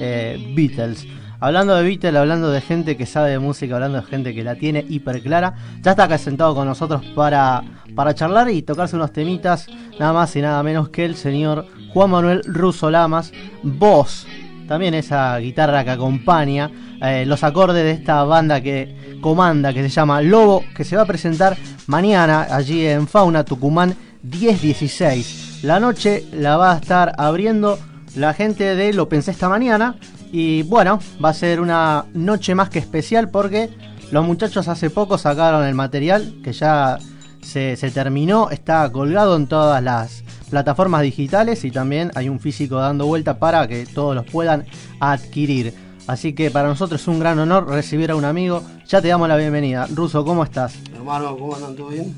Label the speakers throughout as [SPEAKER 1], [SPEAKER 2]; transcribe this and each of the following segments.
[SPEAKER 1] eh, Beatles. Hablando de Beatles, hablando de gente que sabe de música, hablando de gente que la tiene hiper clara, ya está acá sentado con nosotros para, para charlar y tocarse unos temitas, nada más y nada menos que el señor Juan Manuel Russo Lamas, voz, también esa guitarra que acompaña eh, los acordes de esta banda que comanda, que se llama Lobo, que se va a presentar mañana allí en Fauna Tucumán 1016. La noche la va a estar abriendo la gente de Lo Pensé esta mañana. Y bueno, va a ser una noche más que especial porque los muchachos hace poco sacaron el material que ya se, terminó, está colgado en todas las plataformas digitales y también hay un físico dando vuelta para que todos los puedan adquirir. Así que para nosotros es un gran honor recibir a un amigo. Ya te damos la bienvenida. Ruso, ¿cómo estás?
[SPEAKER 2] Hermano, ¿cómo andan? ¿Todo bien?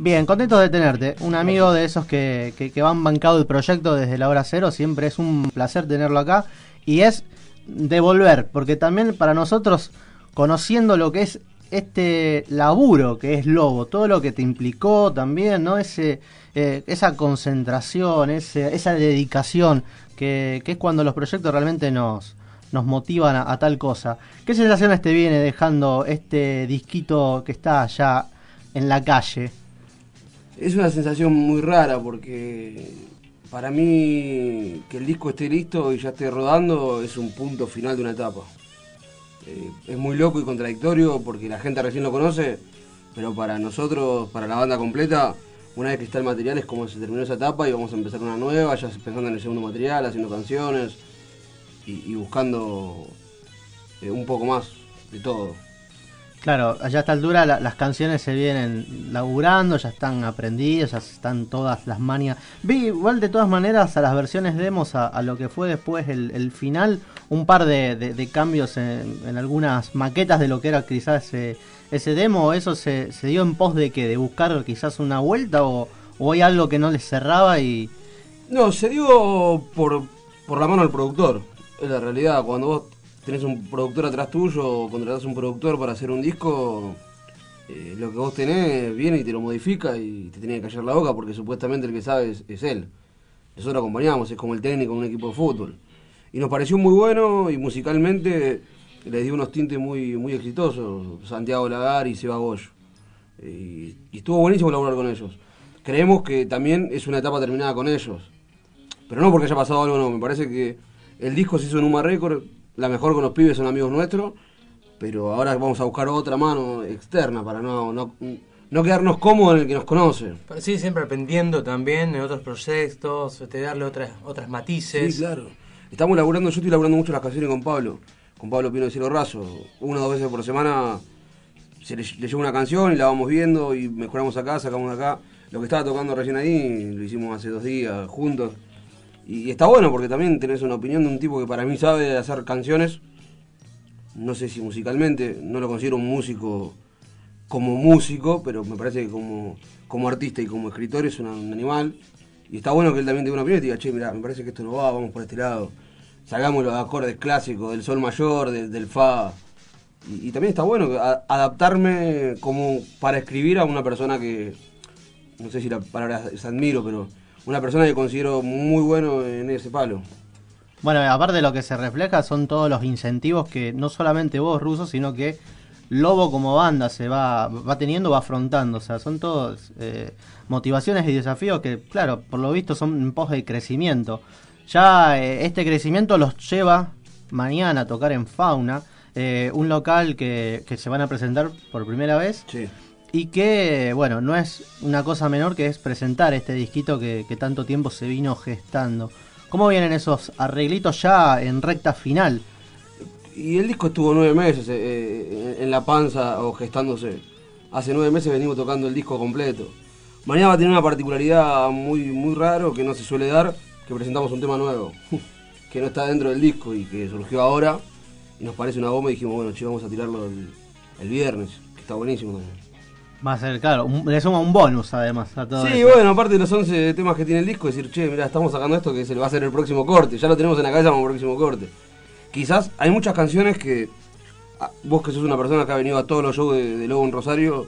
[SPEAKER 1] Bien, contento de tenerte. Un amigo de esos que, que, que van bancado el proyecto desde la hora cero. Siempre es un placer tenerlo acá. Y es devolver, porque también para nosotros, conociendo lo que es este laburo que es Lobo, todo lo que te implicó también, ¿no? Ese, eh, esa concentración, ese, esa dedicación, que, que, es cuando los proyectos realmente nos, nos motivan a, a, tal cosa. ¿Qué sensaciones te viene dejando este disquito que está allá en la calle?
[SPEAKER 2] Es una sensación muy rara porque para mí que el disco esté listo y ya esté rodando es un punto final de una etapa. Eh, es muy loco y contradictorio porque la gente recién lo conoce, pero para nosotros, para la banda completa, una vez que está el material es como se terminó esa etapa y vamos a empezar una nueva, ya pensando en el segundo material, haciendo canciones y, buscando eh, un poco más de todo.
[SPEAKER 1] Claro, allá a esta altura la, las canciones se vienen laburando, ya están aprendidas, ya están todas las manias. Vi igual de todas maneras a las versiones demos, a, a lo que fue después el, final, un par de, cambios en, algunas maquetas de lo que era quizás ese, ese demo. ¿Eso se, se dio en pos de que de buscar quizás una vuelta o, o hay algo que no les cerraba y...
[SPEAKER 2] No, se dio por, por la mano del productor. Es la realidad, cuando vos tenés un productor atrás tuyo o contratás un productor para hacer un disco, eh, lo que vos tenés viene y te lo modifica y te tiene que callar la boca porque supuestamente el que sabe es, él. Nosotros acompañamos, es como el técnico en un equipo de fútbol. Y nos pareció muy bueno y musicalmente les dio unos tintes muy, muy exitosos, Santiago Lagar y Seba Goyo. Y, y estuvo buenísimo laburar con ellos. Creemos que también es una etapa terminada con ellos. Pero no porque haya pasado algo, no. Me parece que el disco se hizo en Uma Record, la mejor con los pibes son amigos nuestros, pero ahora vamos a buscar otra mano externa para no, no, no quedarnos cómodos en el que nos conoce.
[SPEAKER 3] Pero sí, siempre aprendiendo también en otros proyectos, este, darle otras, otras matices.
[SPEAKER 2] Sí, claro. Estamos laburando, yo estoy laburando mucho las canciones con Pablo, con Pablo Pino de Cielo Raso. Una o dos veces por semana se le, le lleva una canción y la vamos viendo y mejoramos acá, sacamos acá. Lo que estaba tocando recién ahí lo hicimos hace dos días juntos. Y está bueno porque también tenés una opinión de un tipo que para mí sabe hacer canciones. No sé si musicalmente, no lo considero un músico como músico, pero me parece que como, como artista y como escritor es un, animal. Y está bueno que él también tenga una opinión y diga, che, mira, me parece que esto no va, vamos por este lado. Sacamos los acordes clásicos del sol mayor, del, fa. Y, también está bueno adaptarme como para escribir a una persona que, no sé si la palabra es admiro, pero una persona que considero muy bueno en ese palo.
[SPEAKER 1] Bueno, aparte de lo que se refleja son todos los incentivos que no solamente vos, Ruso, sino que Lobo como banda se va, va teniendo, va afrontando. O sea, son todos eh, motivaciones y desafíos que, claro, por lo visto son en pos de crecimiento. Ya eh, este crecimiento los lleva mañana a tocar en Fauna, eh, un local que, que, se van a presentar por primera vez.
[SPEAKER 2] Sí.
[SPEAKER 1] Y que, bueno, no es una cosa menor que es presentar este disquito que, que tanto tiempo se vino gestando. ¿Cómo vienen esos arreglitos ya en recta final?
[SPEAKER 2] Y el disco estuvo nueve meses eh, en la panza o gestándose. Hace nueve meses venimos tocando el disco completo. Mañana va a tener una particularidad muy, muy raro que no se suele dar, que presentamos un tema nuevo, que no está dentro del disco y que surgió ahora. Y nos parece una bomba y dijimos, bueno, che, vamos a tirarlo el, el viernes, que está buenísimo también.
[SPEAKER 1] Va a ser, claro, un, le suma un bonus además a todo
[SPEAKER 2] Sí,
[SPEAKER 1] eso.
[SPEAKER 2] bueno, aparte de los 11 temas que tiene el disco, decir, che, mira, estamos sacando esto que se le va a hacer el próximo corte. Ya lo tenemos en la cabeza como próximo corte. Quizás hay muchas canciones que ah, vos que sos una persona que ha venido a todos los shows de, de Lobo en Rosario,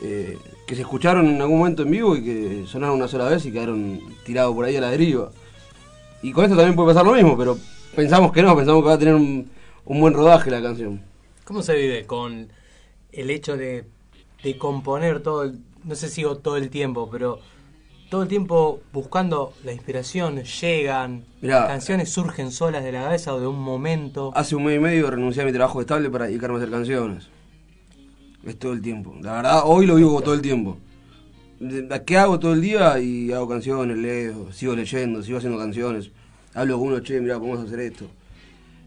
[SPEAKER 2] eh, que se escucharon en algún momento en vivo y que sonaron una sola vez y quedaron tirados por ahí a la deriva. Y con esto también puede pasar lo mismo, pero pensamos que no, pensamos que va a tener un, un buen rodaje la canción.
[SPEAKER 3] ¿Cómo se vive con el hecho de, de componer todo, el- no sé si digo todo el tiempo, pero todo el tiempo buscando la inspiración, llegan,
[SPEAKER 2] Mirá.
[SPEAKER 3] canciones surgen solas de la cabeza o de un momento.
[SPEAKER 2] Hace un mes y medio renuncié a mi trabajo estable para dedicarme a hacer canciones. Es todo el tiempo. La verdad, hoy lo vivo todo el tiempo. ¿Qué hago todo el día? Y hago canciones, leo, sigo leyendo, sigo haciendo canciones. Hablo con uno, che, mira, a hacer esto.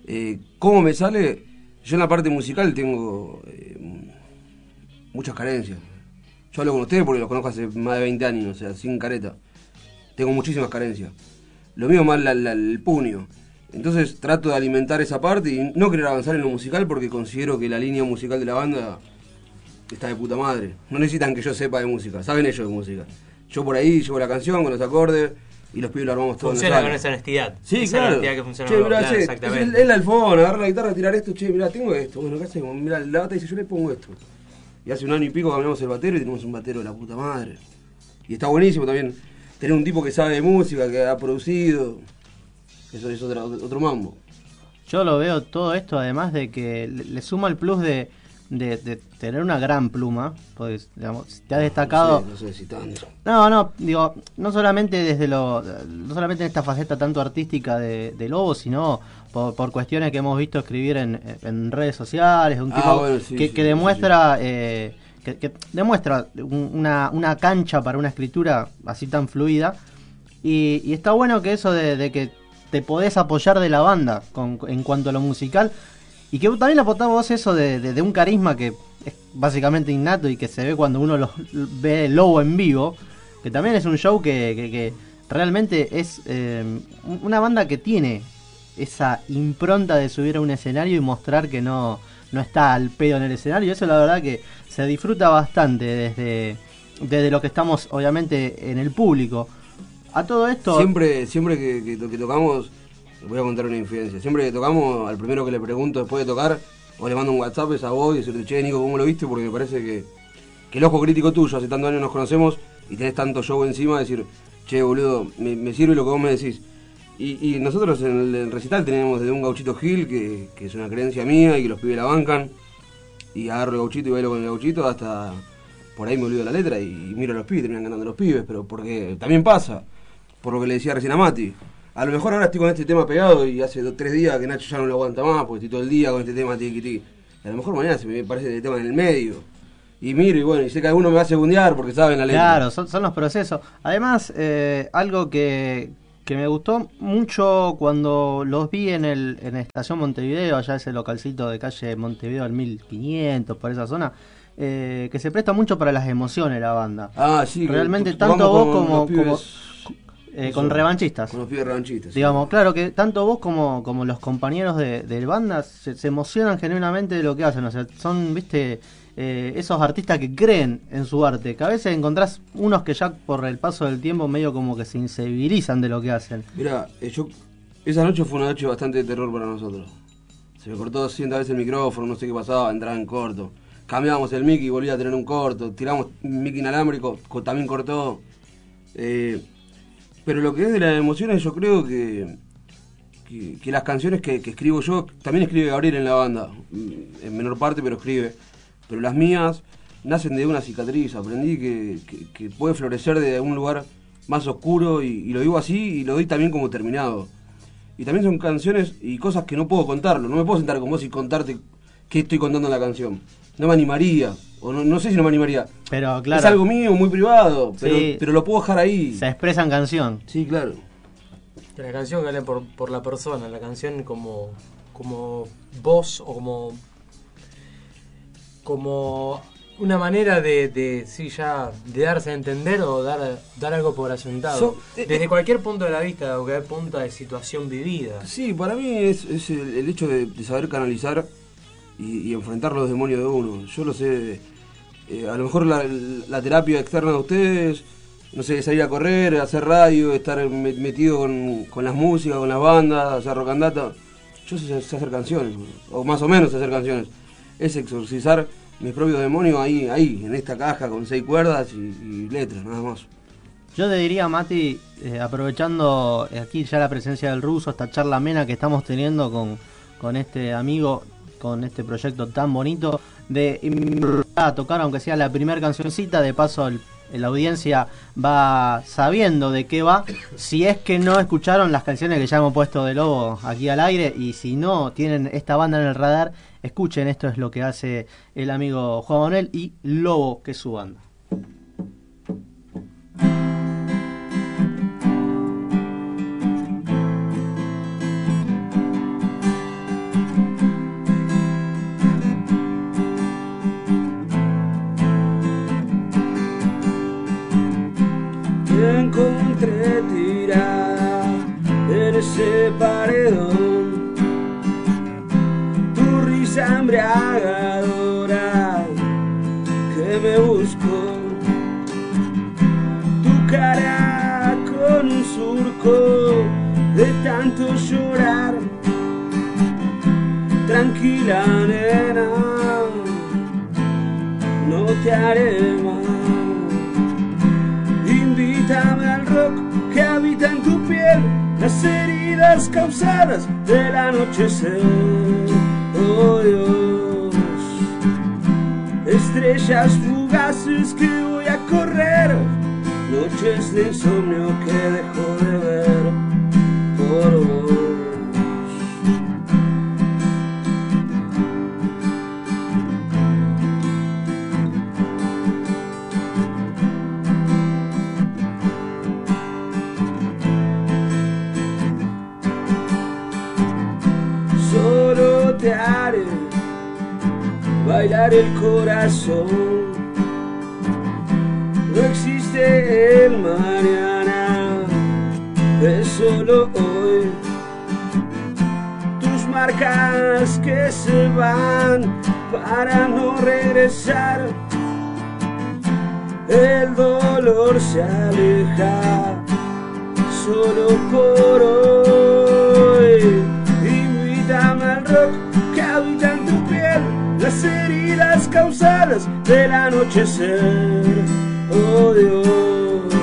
[SPEAKER 2] Eh, ¿Cómo me sale? Yo en la parte musical tengo eh, muchas carencias. Yo hablo con ustedes porque los conozco hace más de 20 años, o sea, sin careta. Tengo muchísimas carencias. Lo mío más la- la- el puño. Entonces trato de alimentar esa parte y no querer avanzar en lo musical porque considero que la línea musical de la banda está de puta madre. No necesitan que yo sepa de música, saben ellos de música. Yo por ahí llevo la canción con los acordes y los pibes lo armamos todo
[SPEAKER 3] Funciona con esa honestidad.
[SPEAKER 2] Sí,
[SPEAKER 3] esa
[SPEAKER 2] claro.
[SPEAKER 3] honestidad que funciona
[SPEAKER 2] che,
[SPEAKER 3] con-
[SPEAKER 2] mirá, che,
[SPEAKER 3] exactamente.
[SPEAKER 2] es el, el alfón, agarra la guitarra, tirar esto, che, mirá, tengo esto. Bueno, ¿qué hacemos? Mirá, la bata dice, yo le pongo esto. Y hace un año y pico cambiamos el batero y tenemos un batero de la puta madre. Y está buenísimo también tener un tipo que sabe de música, que ha producido. Eso es otra- otro mambo.
[SPEAKER 1] Yo lo veo todo esto, además de que le, suma el plus de, de- de tener una gran pluma, pues digamos, te ha destacado.
[SPEAKER 2] No sé, no sé.
[SPEAKER 1] No, no, digo, no solamente desde lo, no solamente en esta faceta tanto artística de, de Lobo, sino por, por cuestiones que hemos visto escribir en, en redes sociales, un
[SPEAKER 2] Ah,
[SPEAKER 1] tipo
[SPEAKER 2] bueno, sí,
[SPEAKER 1] que,
[SPEAKER 2] sí,
[SPEAKER 1] que
[SPEAKER 2] sí,
[SPEAKER 1] demuestra, eh, que, que demuestra un- una, una cancha para una escritura así tan fluida. Y, y está bueno que eso de, de que te podés apoyar de la banda con, en cuanto a lo musical. Y que también aportás vos eso de, de- de un carisma que es básicamente innato y que se ve cuando uno lo, ve el lobo en vivo. Que también es un show que, que- realmente es eh, un- una banda que tiene esa impronta de subir a un escenario y mostrar que no, no está al pedo en el escenario. Eso la verdad que se disfruta bastante desde, desde lo que estamos obviamente en el público. A todo esto...
[SPEAKER 2] Siempre, siempre que, que to- que tocamos, voy a contar una infidencia. Siempre que tocamos, al primero que le pregunto después de tocar, o le mando un WhatsApp es a vos y decirle, che, Nico, ¿cómo lo viste? Porque me parece que, que el ojo crítico tuyo, hace tantos años nos conocemos y tenés tanto show encima, decir, che, boludo, me, me sirve lo que vos me decís. Y, nosotros en el, recital tenemos desde un gauchito Gil, que, que es una creencia mía y que los pibes la bancan, y agarro el gauchito y bailo con el gauchito hasta por ahí me olvido la letra y, miro a los pibes, terminan ganando los pibes, pero porque también pasa, por lo que le decía recién a Mati. A lo mejor ahora estoy con este tema pegado y hace tres días que Nacho ya no lo aguanta más, porque estoy todo el día con este tema tiqui tiqui. A lo mejor mañana se me parece el tema en el medio. Y miro y bueno, y sé que alguno me va a segundear porque saben la letra.
[SPEAKER 1] Claro, son, son los procesos. Además, eh, algo que, que me gustó mucho cuando los vi en el en Estación Montevideo, allá ese localcito de calle Montevideo al 1500, por esa zona, eh, que se presta mucho para las emociones la banda.
[SPEAKER 2] Ah, sí.
[SPEAKER 1] Realmente, tanto vos como eh, con revanchistas.
[SPEAKER 2] Con los pibes revanchistas. sí.
[SPEAKER 1] Digamos, claro que tanto vos como, como los compañeros de, de banda se, se emocionan genuinamente de lo que hacen. O sea, son, viste, eh, esos artistas que creen en su arte. Que a veces encontrás unos que ya por el paso del tiempo medio como que se insensibilizan de lo que hacen.
[SPEAKER 2] Mira, eh, yo esa noche fue una noche bastante de terror para nosotros. Se me cortó 200 veces el micrófono, no sé qué pasaba, entraba en corto. Cambiábamos el mic y volvía a tener un corto. Tiramos mic inalámbrico, co- también cortó. Eh, pero lo que es de las emociones, yo creo que, que, las canciones que, escribo yo, también escribe Gabriel en la banda, mm, en menor parte, pero escribe. Pero las mías nacen de una cicatriz. Aprendí que, que- que puede florecer de un lugar más oscuro y, y lo digo así y lo doy también como terminado. Y también son canciones y cosas que no puedo contarlo. No me puedo sentar con vos y contarte qué estoy contando en la canción. No me animaría. O no, no sé si no me animaría.
[SPEAKER 1] Pero claro,
[SPEAKER 2] Es algo mío, muy privado. Pero,
[SPEAKER 1] Sí.
[SPEAKER 2] pero lo puedo dejar ahí.
[SPEAKER 1] se expresa en canción.
[SPEAKER 2] Sí, claro.
[SPEAKER 3] La canción que habla por, por la persona, la canción como, como voz o como, como una manera de, de, sí, ya, de darse a entender o dar, dar algo por asentado.
[SPEAKER 2] So- eh,
[SPEAKER 3] Desde
[SPEAKER 2] eh.
[SPEAKER 3] cualquier punto de la vista, o cualquier punto de situación vivida.
[SPEAKER 2] Sí, para mí es, es el, el hecho de, de saber canalizar y, enfrentar los demonios de uno. Yo lo sé, eh, a lo mejor la, terapia externa de ustedes, no sé, salir a correr, hacer radio, estar me- metido con, con las músicas, con las bandas, hacer rock and data. Yo sé, hacer canciones, o más o menos hacer canciones. Es exorcizar mis propios demonios ahí, ahí, en esta caja con seis cuerdas y, y letras, nada más.
[SPEAKER 1] Yo te diría, Mati, eh, aprovechando aquí ya la presencia del ruso, esta charla amena que estamos teniendo con, con este amigo, con este proyecto tan bonito, de tocar, aunque sea la primera cancioncita, de paso el- la audiencia va sabiendo de qué va. Si es que no escucharon las canciones que ya hemos puesto de Lobo aquí al aire, y si no tienen esta banda en el radar, escuchen, esto es lo que hace el amigo Juan Manuel y Lobo, que es su banda.
[SPEAKER 2] Invítame al rock que habita en tu piel, las heridas causadas del anochecer. Oh Dios, estrellas fugaces que voy a correr, noches de insomnio que dejo de ver bailar el corazón. No existe el mañana, es solo hoy. Tus marcas que se van para no regresar. El dolor se aleja solo por hoy. Invítame al rock las heridas causadas del anochecer. Oh Dios,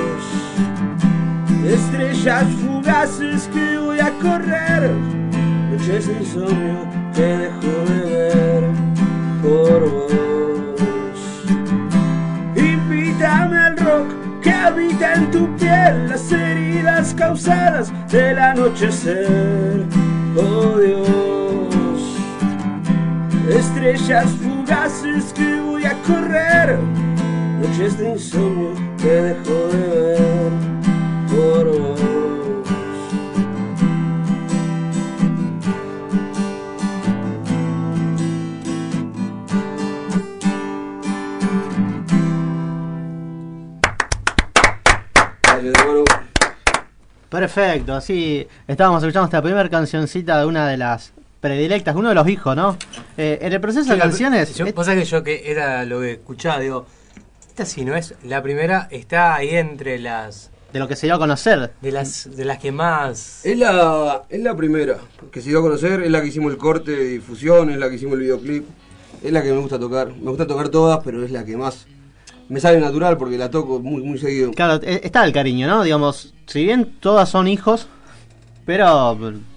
[SPEAKER 2] estrellas fugaces que voy a correr, noches de insomnio que dejo de ver por vos. Invítame al rock que habita en tu piel, las heridas causadas del anochecer. Oh Dios, estrellas fugaces que voy a correr, noches de insomnio que dejo de ver por vos.
[SPEAKER 1] Perfecto, así estábamos escuchando esta primera cancioncita de una de las predilectas, uno de los hijos, ¿no? Eh, en el proceso de
[SPEAKER 3] Sí,
[SPEAKER 1] canciones,
[SPEAKER 3] Yo,
[SPEAKER 1] eh,
[SPEAKER 3] pasa que yo que era lo que escuchaba, digo, esta si no es la primera, está ahí entre las
[SPEAKER 1] de lo que se dio a conocer.
[SPEAKER 3] de las de las que más
[SPEAKER 2] Es la, es la primera que se dio a conocer, es la que hicimos el corte de difusión, es la que hicimos el videoclip, es la que me gusta tocar. Me gusta tocar todas, pero es la que más me sale natural porque la toco muy, muy seguido.
[SPEAKER 1] Claro, eh, está el cariño, ¿no? Digamos, si bien todas son hijos, pero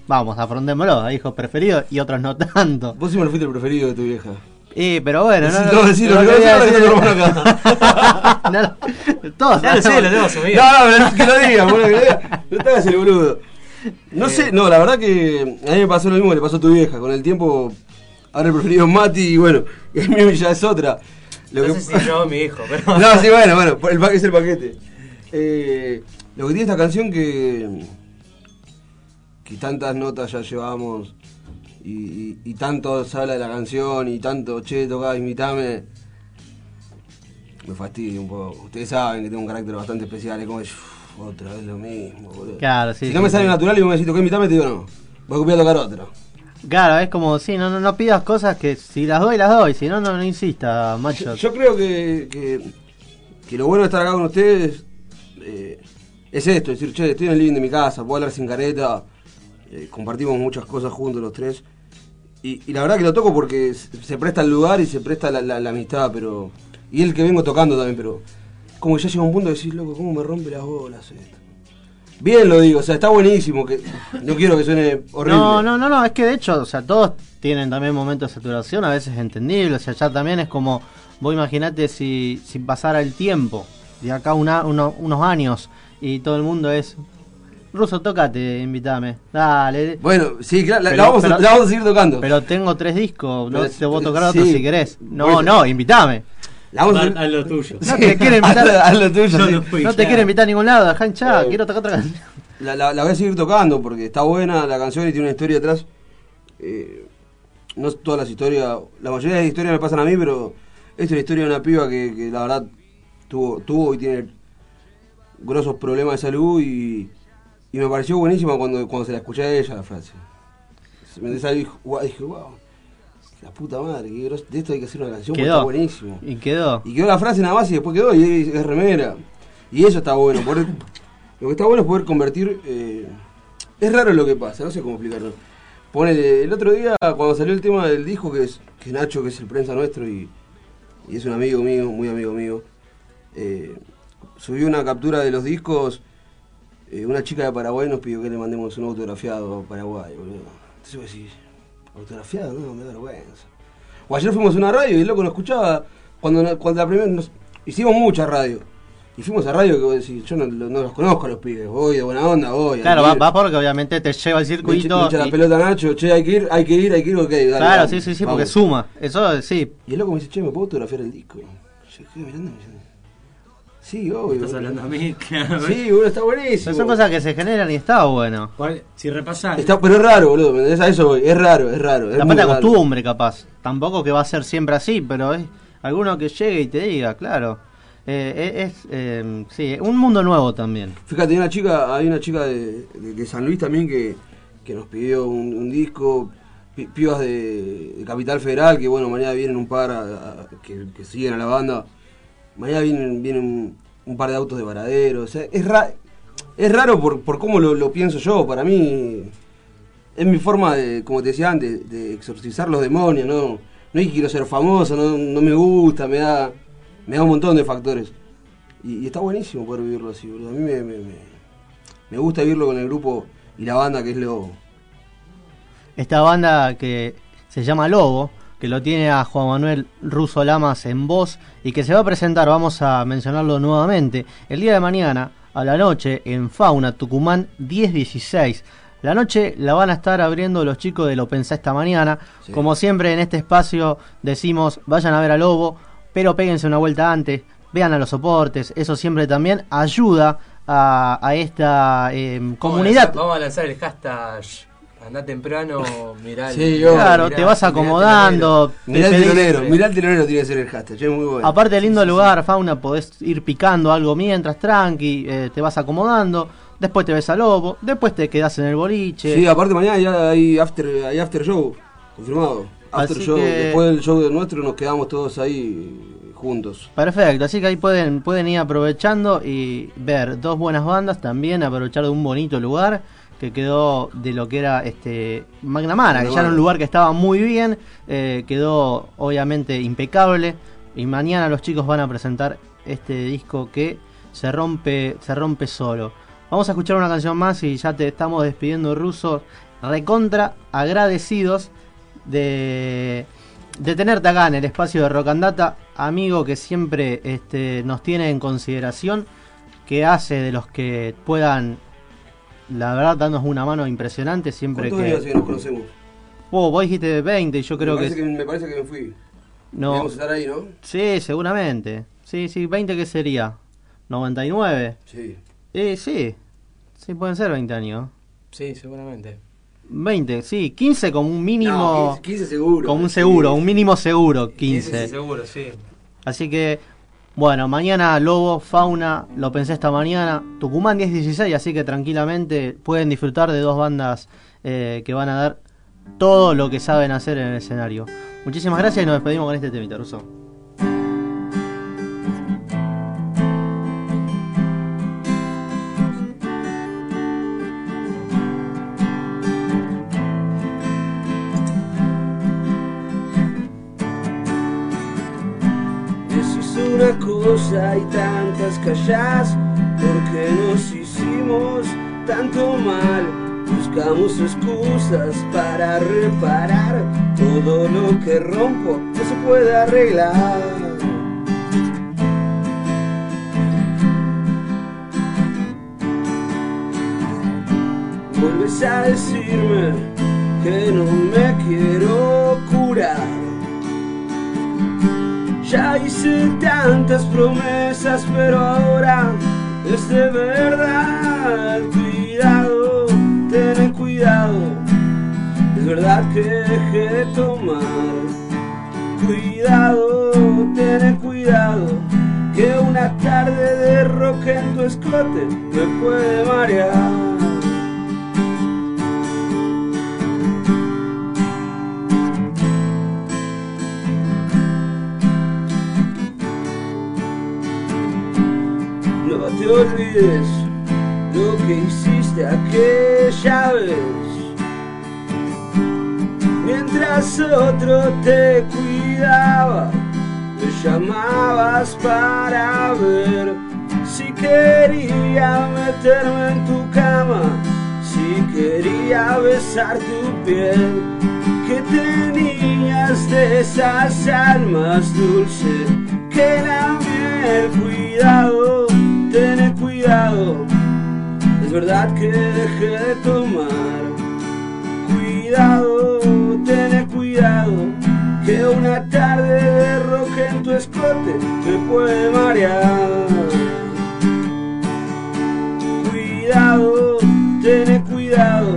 [SPEAKER 1] vamos, afrontémoslo, hay hijos preferidos y otros no tanto.
[SPEAKER 2] Vos siempre fuiste el preferido de tu vieja.
[SPEAKER 1] Y, pero bueno, no, no,
[SPEAKER 2] decilo,
[SPEAKER 1] no No, no, todos
[SPEAKER 3] Ya lo sé, lo tengo subido.
[SPEAKER 2] No, no, pero que lo diga, boludo, que lo diga. No te hagas el boludo. No sé, no, la verdad que a mí me pasó lo mismo que le pasó a tu vieja. Con el tiempo, ahora el preferido es Mati y bueno, y el mío ya es otra. Lo
[SPEAKER 3] no
[SPEAKER 2] que-
[SPEAKER 3] sé si yo o mi hijo, pero
[SPEAKER 2] No, sí, bueno, bueno, el es el paquete. Eh, lo que tiene esta canción que. Que tantas notas ya llevamos y, y- y tanto se habla de la canción y tanto, che, toca, invitame. Me fastidia un poco. Ustedes saben que tengo un carácter bastante especial, es como, "Uf, otra vez lo mismo, boludo.
[SPEAKER 1] Claro, sí.
[SPEAKER 2] si
[SPEAKER 1] sí,
[SPEAKER 2] no me sale natural y me decís, toca, invitame, te digo no. Voy a copiar a tocar otro.
[SPEAKER 1] Claro, es como, sí, no, no, no pidas cosas que si las doy, las doy, si no, no, no insista, macho.
[SPEAKER 2] Yo, yo creo que, que, que lo bueno de estar acá con ustedes eh, es esto, es decir, che, estoy en el living de mi casa, puedo hablar sin careta, eh, compartimos muchas cosas juntos los tres. Y, la verdad que lo toco porque se presta el lugar y se presta la amistad, pero. Y el que vengo tocando también, pero. como que ya llega un punto de decir, loco, ¿cómo me rompe las bolas esto? Bien lo digo, o sea, está buenísimo, que no quiero que suene horrible.
[SPEAKER 1] No, no, no, no, es que de hecho, o sea, todos tienen también momentos de saturación, a veces entendible, o sea, ya también es como, vos imaginate si, si pasara el tiempo, de acá una, uno- unos años, y todo el mundo es, Ruso, tocate, invítame, dale.
[SPEAKER 2] Bueno, sí, claro, la,
[SPEAKER 1] Pero-
[SPEAKER 2] la vamos, a-
[SPEAKER 1] pero-
[SPEAKER 2] la vamos a seguir tocando.
[SPEAKER 1] Pero tengo tres discos, no te voy a tocar otro
[SPEAKER 2] sí.
[SPEAKER 1] si querés. No, no, invítame.
[SPEAKER 2] la vamos a
[SPEAKER 3] Haz lo tuyo.
[SPEAKER 1] No te quiere invitar.
[SPEAKER 2] haz, lo- tuyo,
[SPEAKER 3] Yo
[SPEAKER 2] sí.
[SPEAKER 3] no fui.
[SPEAKER 1] No te quiere invitar a ningún lado, dejá hinchada,
[SPEAKER 2] Eh.
[SPEAKER 1] quiero tocar otra canción.
[SPEAKER 2] La, la- la voy a seguir tocando porque está buena la canción y tiene una historia atrás. Eh, no todas las historias, la mayoría de las historias me pasan a mí, pero esta es la historia de una piba que, que la verdad tuvo, tuvo y tiene grosos problemas de salud y, y me pareció buenísima cuando, cuando se la escuché a ella la frase. Me dije, wow, dije, wow, la puta madre, de esto hay que hacer una canción
[SPEAKER 1] Quedó.
[SPEAKER 2] está buenísimo.
[SPEAKER 1] Y quedó.
[SPEAKER 2] Y quedó la frase nada más y después quedó y es, es remera. Y eso está bueno. poder- lo que está bueno es poder convertir. eh, es raro lo que pasa, no sé cómo explicarlo. Ponele, el otro día, cuando salió el tema del disco, que es que Nacho, que es el prensa nuestro y, y es un amigo mío, muy amigo mío, eh, subió una captura de los discos. Eh, una chica de Paraguay nos pidió que le mandemos un autografiado a Paraguay, boludo. Entonces vos decís, autografiado, no, me da vergüenza. O ayer fuimos a una radio y el loco nos escuchaba. Cuando, cuando la primera nos hicimos mucha radio. Y fuimos a radio que vos decís, yo no, no los conozco a los pibes, voy de buena onda, voy.
[SPEAKER 1] Claro,
[SPEAKER 2] hay
[SPEAKER 1] va, porque obviamente te lleva
[SPEAKER 2] echa-
[SPEAKER 1] circuito.
[SPEAKER 2] me echa la
[SPEAKER 1] y-
[SPEAKER 2] pelota Nacho, che, hay que ir, hay que ir, hay que ir, ok, dale,
[SPEAKER 1] claro, sí, sí, sí,
[SPEAKER 2] vamos.
[SPEAKER 1] porque suma. Eso sí.
[SPEAKER 2] Y el loco me dice, che, ¿me puedo autografiar el disco? Yo quedé mirando y me dice, sí, obvio.
[SPEAKER 3] Estás
[SPEAKER 2] boludo".
[SPEAKER 3] hablando a mí, claro.
[SPEAKER 2] Sí, boludo, está buenísimo.
[SPEAKER 1] Son cosas que se generan y está bueno.
[SPEAKER 3] ¿Cuál- Si repasás,
[SPEAKER 2] Está, pero es raro, boludo, ¿me entendés? a eso voy, es raro, es raro. Es
[SPEAKER 1] La
[SPEAKER 2] muy
[SPEAKER 1] parte de
[SPEAKER 2] raro.
[SPEAKER 1] costumbre, capaz. Tampoco que va a ser siempre así, pero es alguno que llegue y te diga, claro. Eh, es, eh, sí, un mundo nuevo también.
[SPEAKER 2] Fíjate, hay una chica, hay una chica de, de- de San Luis también que, que nos pidió un, un disco, pi- pibas de, de Capital Federal, que bueno, mañana vienen un par a- a- que, que siguen a la banda. Mañana vienen, vienen un, par de autos de varadero. O sea, es, ra- es raro por, por cómo lo, pienso yo. Para mí es mi forma de, como te decía antes, de exorcizar los demonios. No, no quiero ser famoso, no, no me gusta, me da, me da un montón de factores. Y, y está buenísimo poder vivirlo así, boludo. A mí me, me, me- me gusta vivirlo con el grupo y la banda que es Lobo.
[SPEAKER 1] Esta banda que se llama Lobo, que lo tiene a Juan Manuel Russo Lamas en voz y que se va a presentar, vamos a mencionarlo nuevamente, el día de mañana a la noche en Fauna, Tucumán 1016. La noche la van a estar abriendo los chicos de Lo Pensá esta mañana.
[SPEAKER 2] Sí.
[SPEAKER 1] Como siempre en este espacio decimos, vayan a ver a Lobo, pero péguense una vuelta antes, vean a los soportes, eso siempre también ayuda a, a esta eh,
[SPEAKER 3] vamos a
[SPEAKER 1] comunidad.
[SPEAKER 3] lanzar- Vamos a lanzar el hashtag Andá temprano, mirá el-
[SPEAKER 2] Sí, yo-
[SPEAKER 1] Claro,
[SPEAKER 3] mirá-
[SPEAKER 1] te vas acomodando.
[SPEAKER 2] Mirá el telonero, mirá el telonero tiene que ser el hashtag, es muy bueno.
[SPEAKER 1] Aparte lindo lugar, fauna, podés ir picando algo mientras, tranqui, eh, te vas acomodando, después te ves a lobo, después te quedás en el boliche.
[SPEAKER 2] Sí, aparte mañana ya hay after, hay after show, confirmado. After
[SPEAKER 1] Así
[SPEAKER 2] show,
[SPEAKER 1] que-
[SPEAKER 2] después del show nuestro nos quedamos todos ahí juntos.
[SPEAKER 1] Perfecto, así que ahí pueden, pueden ir aprovechando y ver dos buenas bandas, también aprovechar de un bonito lugar que quedó de lo que era este Magnamara, que ya era un lugar que estaba muy bien, eh, quedó obviamente impecable y mañana los chicos van a presentar este disco que se rompe, se rompe solo. Vamos a escuchar una canción más y ya te estamos despidiendo ruso, recontra agradecidos de, de tenerte acá en el espacio de Rocandata, amigo que siempre este, nos tiene en consideración, que hace de los que puedan, la verdad, darnos una mano impresionante siempre
[SPEAKER 2] ¿Cuántos
[SPEAKER 1] que...
[SPEAKER 2] que nos conocemos?
[SPEAKER 1] Oh, vos dijiste 20 y yo creo
[SPEAKER 2] me,
[SPEAKER 1] que...
[SPEAKER 2] parece que... Me parece que me fui.
[SPEAKER 1] No,
[SPEAKER 2] Debemos estar ahí, ¿no?
[SPEAKER 1] sí, seguramente. Sí, sí, 20 que sería. 99.
[SPEAKER 2] Sí.
[SPEAKER 1] Eh, sí. Sí, pueden ser 20 años.
[SPEAKER 3] Sí, seguramente.
[SPEAKER 1] 20, sí, 15 como un mínimo...
[SPEAKER 2] No, 15, 15 seguro.
[SPEAKER 1] como un
[SPEAKER 2] Sí.
[SPEAKER 1] seguro, un mínimo seguro, 15.
[SPEAKER 3] Sí, seguro, sí.
[SPEAKER 1] Así que, bueno, mañana Lobo, Fauna, lo pensé esta mañana, Tucumán 10-16, así que tranquilamente pueden disfrutar de dos bandas eh, que van a dar todo lo que saben hacer en el escenario. Muchísimas gracias y nos despedimos con este temita, Russo.
[SPEAKER 2] Cosa y tantas callas, porque nos hicimos tanto mal. Buscamos excusas para reparar todo lo que rompo, no se puede arreglar. Vuelves a decirme que no me quiero hice tantas promesas, pero ahora es de verdad. Cuidado, ten cuidado. Es verdad que dejé de tomar. Cuidado, ten cuidado. Que una tarde de rock en tu escote me puede marear. Te olvides lo que hiciste aquella vez. Mientras otro te cuidaba, me llamabas para ver si quería meterme en tu cama, si quería besar tu piel. Que tenías de esas almas dulces que la miel, cuidado, ten cuidado. Es verdad que dejé de tomar. Cuidado, ten cuidado. Que una tarde de rock en tu escote me puede marear. Cuidado, ten cuidado.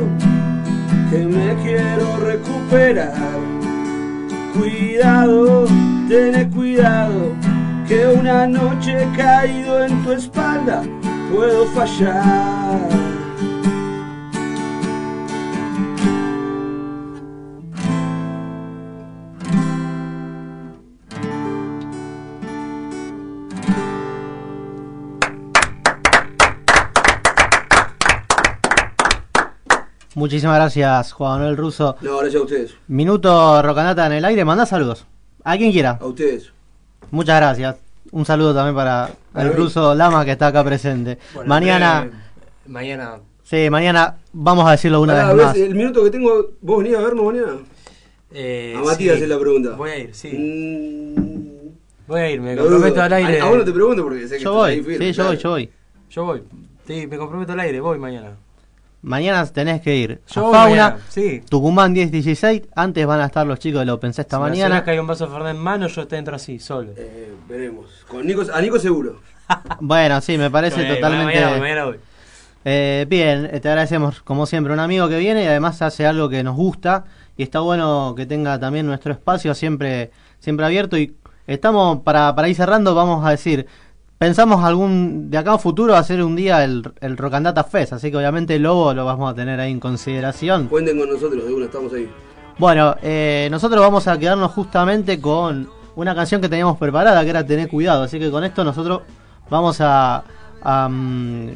[SPEAKER 2] Que me quiero recuperar. Cuidado, ten cuidado que una noche caído en tu espalda puedo fallar.
[SPEAKER 1] Muchísimas gracias, Juan Manuel Russo.
[SPEAKER 2] No, gracias a ustedes.
[SPEAKER 1] Minuto Rocanata en el aire, manda saludos. A quien quiera.
[SPEAKER 2] A ustedes.
[SPEAKER 1] Muchas gracias. Un saludo también para el ruso Lama que está acá presente.
[SPEAKER 3] Bueno,
[SPEAKER 1] mañana,
[SPEAKER 3] eh, mañana.
[SPEAKER 1] sí, mañana vamos a decirlo una vez
[SPEAKER 2] ¿ves
[SPEAKER 1] más.
[SPEAKER 2] El minuto que tengo, ¿vos venís a vernos mañana?
[SPEAKER 3] eh,
[SPEAKER 2] a Matías
[SPEAKER 3] sí,
[SPEAKER 2] es la pregunta.
[SPEAKER 3] Voy a ir, sí.
[SPEAKER 2] Mm,
[SPEAKER 3] Voy a ir, me
[SPEAKER 2] lo
[SPEAKER 3] comprometo
[SPEAKER 2] dudo.
[SPEAKER 3] al aire.
[SPEAKER 2] A, a vos no te pregunto porque sé que
[SPEAKER 1] Yo
[SPEAKER 2] estás
[SPEAKER 1] voy,
[SPEAKER 2] ahí firme,
[SPEAKER 1] sí, yo voy, yo voy.
[SPEAKER 3] Yo voy. Sí, me comprometo al aire, voy mañana.
[SPEAKER 1] Mañana tenés que ir
[SPEAKER 3] Yo
[SPEAKER 1] a Fauna,
[SPEAKER 3] sí.
[SPEAKER 1] Tucumán 1016. Antes van a estar los chicos de lo pensé esta
[SPEAKER 3] Si
[SPEAKER 1] mañana.
[SPEAKER 3] que hay un vaso de Fernet en mano, yo te entro así, solo.
[SPEAKER 2] Eh, veremos. Con Nico, a Nico seguro.
[SPEAKER 1] Bueno, sí, me parece totalmente.
[SPEAKER 3] Mañana, mañana voy.
[SPEAKER 1] Eh, bien, eh, te agradecemos como siempre un amigo que viene y además hace algo que nos gusta y está bueno que tenga también nuestro espacio siempre siempre abierto y estamos para, para ir cerrando vamos a decir pensamos algún de acá a futuro hacer un día el, el Rocandata Fest así que obviamente el logo lo vamos a tener ahí en consideración
[SPEAKER 2] Cuenten con nosotros, de una, estamos ahí.
[SPEAKER 1] bueno eh, nosotros vamos a quedarnos justamente con una canción que teníamos preparada que era Tener Cuidado así que con esto nosotros vamos a, a, mm,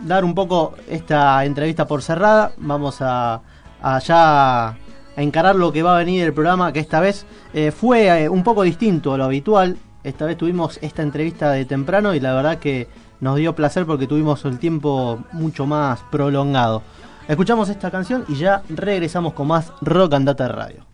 [SPEAKER 1] dar un poco esta entrevista por cerrada. Vamos a, a ya a encarar lo que va a venir el programa, que esta vez eh, fue eh, un poco distinto a lo habitual. Esta vez tuvimos esta entrevista de temprano y la verdad que nos dio placer porque tuvimos el tiempo mucho más prolongado. Escuchamos esta canción y ya regresamos con más Rock and Data Radio.